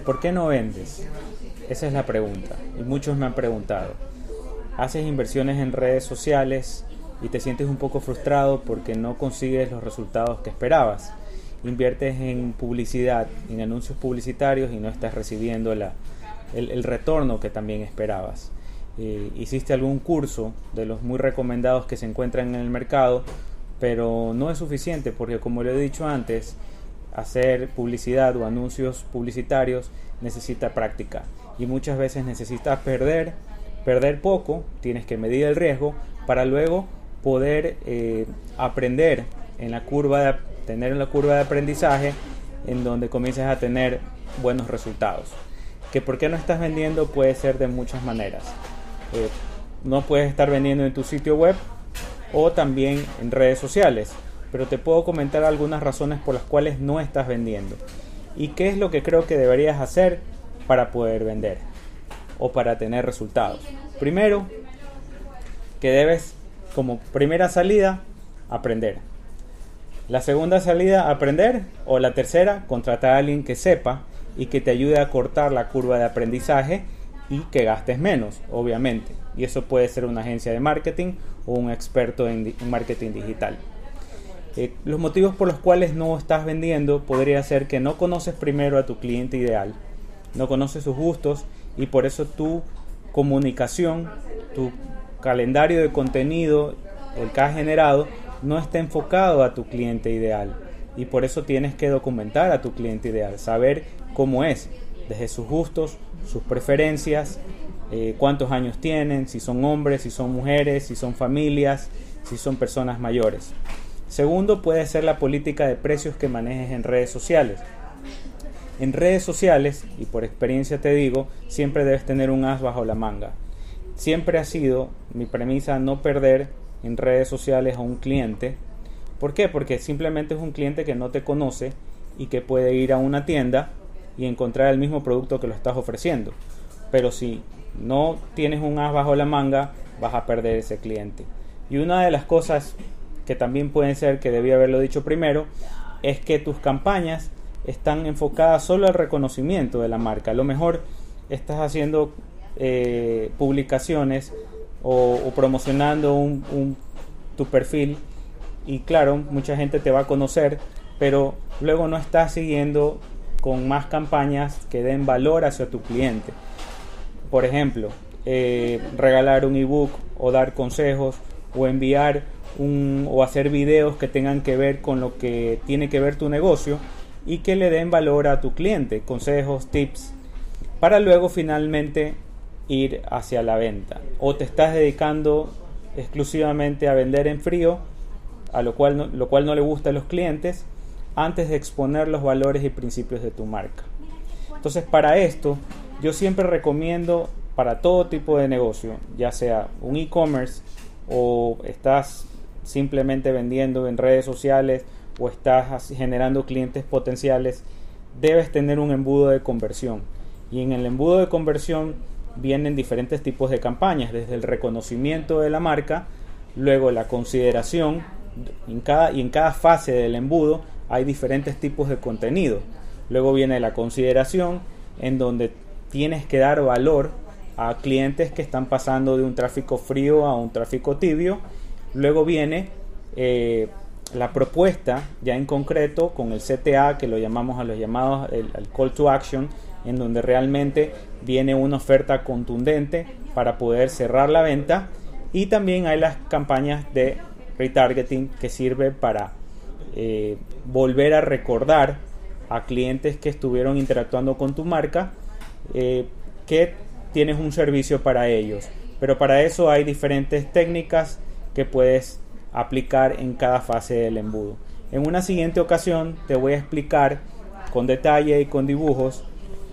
por qué no vendes. Esa es la pregunta. Y muchos me han preguntado. Haces inversiones en redes sociales y te sientes un poco frustrado porque no consigues los resultados que esperabas. Inviertes en publicidad, en anuncios publicitarios y no estás recibiendo el, retorno que también esperabas. Eh, hiciste algún curso de los muy recomendados que se encuentran en el mercado, pero no es suficiente porque como le he dicho antes, hacer publicidad o anuncios publicitarios necesita práctica y muchas veces necesitas perder, perder poco, tienes que medir el riesgo para luego poder eh, aprender en la curva de, tener la curva de aprendizaje en donde comiences a tener buenos resultados. Que por qué no estás vendiendo puede ser de muchas maneras. Eh, no puedes estar vendiendo en tu sitio web o también en redes sociales pero te puedo comentar algunas razones por las cuales no estás vendiendo. ¿Y qué es lo que creo que deberías hacer para poder vender o para tener resultados? Primero, que debes como primera salida aprender. La segunda salida, aprender. O la tercera, contratar a alguien que sepa y que te ayude a cortar la curva de aprendizaje y que gastes menos, obviamente. Y eso puede ser una agencia de marketing o un experto en marketing digital. Eh, los motivos por los cuales no estás vendiendo podría ser que no conoces primero a tu cliente ideal, no conoces sus gustos y por eso tu comunicación, tu calendario de contenido, el que has generado, no está enfocado a tu cliente ideal. Y por eso tienes que documentar a tu cliente ideal, saber cómo es, desde sus gustos, sus preferencias, eh, cuántos años tienen, si son hombres, si son mujeres, si son familias, si son personas mayores. Segundo, puede ser la política de precios que manejes en redes sociales. En redes sociales, y por experiencia te digo, siempre debes tener un as bajo la manga. Siempre ha sido mi premisa no perder en redes sociales a un cliente. ¿Por qué? Porque simplemente es un cliente que no te conoce y que puede ir a una tienda y encontrar el mismo producto que lo estás ofreciendo. Pero si no tienes un as bajo la manga, vas a perder ese cliente. Y una de las cosas que también pueden ser que debía haberlo dicho primero, es que tus campañas están enfocadas solo al reconocimiento de la marca. A lo mejor estás haciendo eh, publicaciones o, promocionando un, tu perfil y claro, mucha gente te va a conocer, pero luego no estás siguiendo con más campañas que den valor hacia tu cliente. Por ejemplo, eh, regalar un ebook o dar consejos o enviar o hacer videos que tengan que ver con lo que tiene que ver tu negocio y que le den valor a tu cliente, consejos, tips, para luego finalmente ir hacia la venta. O te estás dedicando exclusivamente a vender en frío, a lo cual no, lo cual no le gusta a los clientes, antes de exponer los valores y principios de tu marca. Entonces, para esto, yo siempre recomiendo para todo tipo de negocio, ya sea un e-commerce o estás simplemente vendiendo en redes sociales o estás generando clientes potenciales, debes tener un embudo de conversión. Y en el embudo de conversión vienen diferentes tipos de campañas, desde el reconocimiento de la marca, luego la consideración, en cada, y en cada fase del embudo hay diferentes tipos de contenido. Luego viene la consideración, en donde tienes que dar valor a clientes que están pasando de un tráfico frío a un tráfico tibio Luego viene eh, la propuesta ya en concreto con el CTA, que lo llamamos a los llamados el, call to action, en donde realmente viene una oferta contundente para poder cerrar la venta. Y también hay las campañas de retargeting que sirve para eh, volver a recordar a clientes que estuvieron interactuando con tu marca eh, que tienes un servicio para ellos. Pero para eso hay diferentes técnicas que puedes aplicar en cada fase del embudo. En una siguiente ocasión te voy a explicar con detalle y con dibujos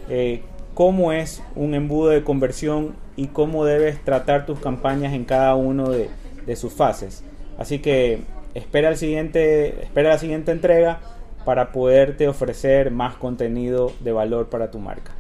eh, cómo es un embudo de conversión y cómo debes tratar tus campañas en cada uno de, sus fases. Así que espera la siguiente entrega para poderte ofrecer más contenido de valor para tu marca.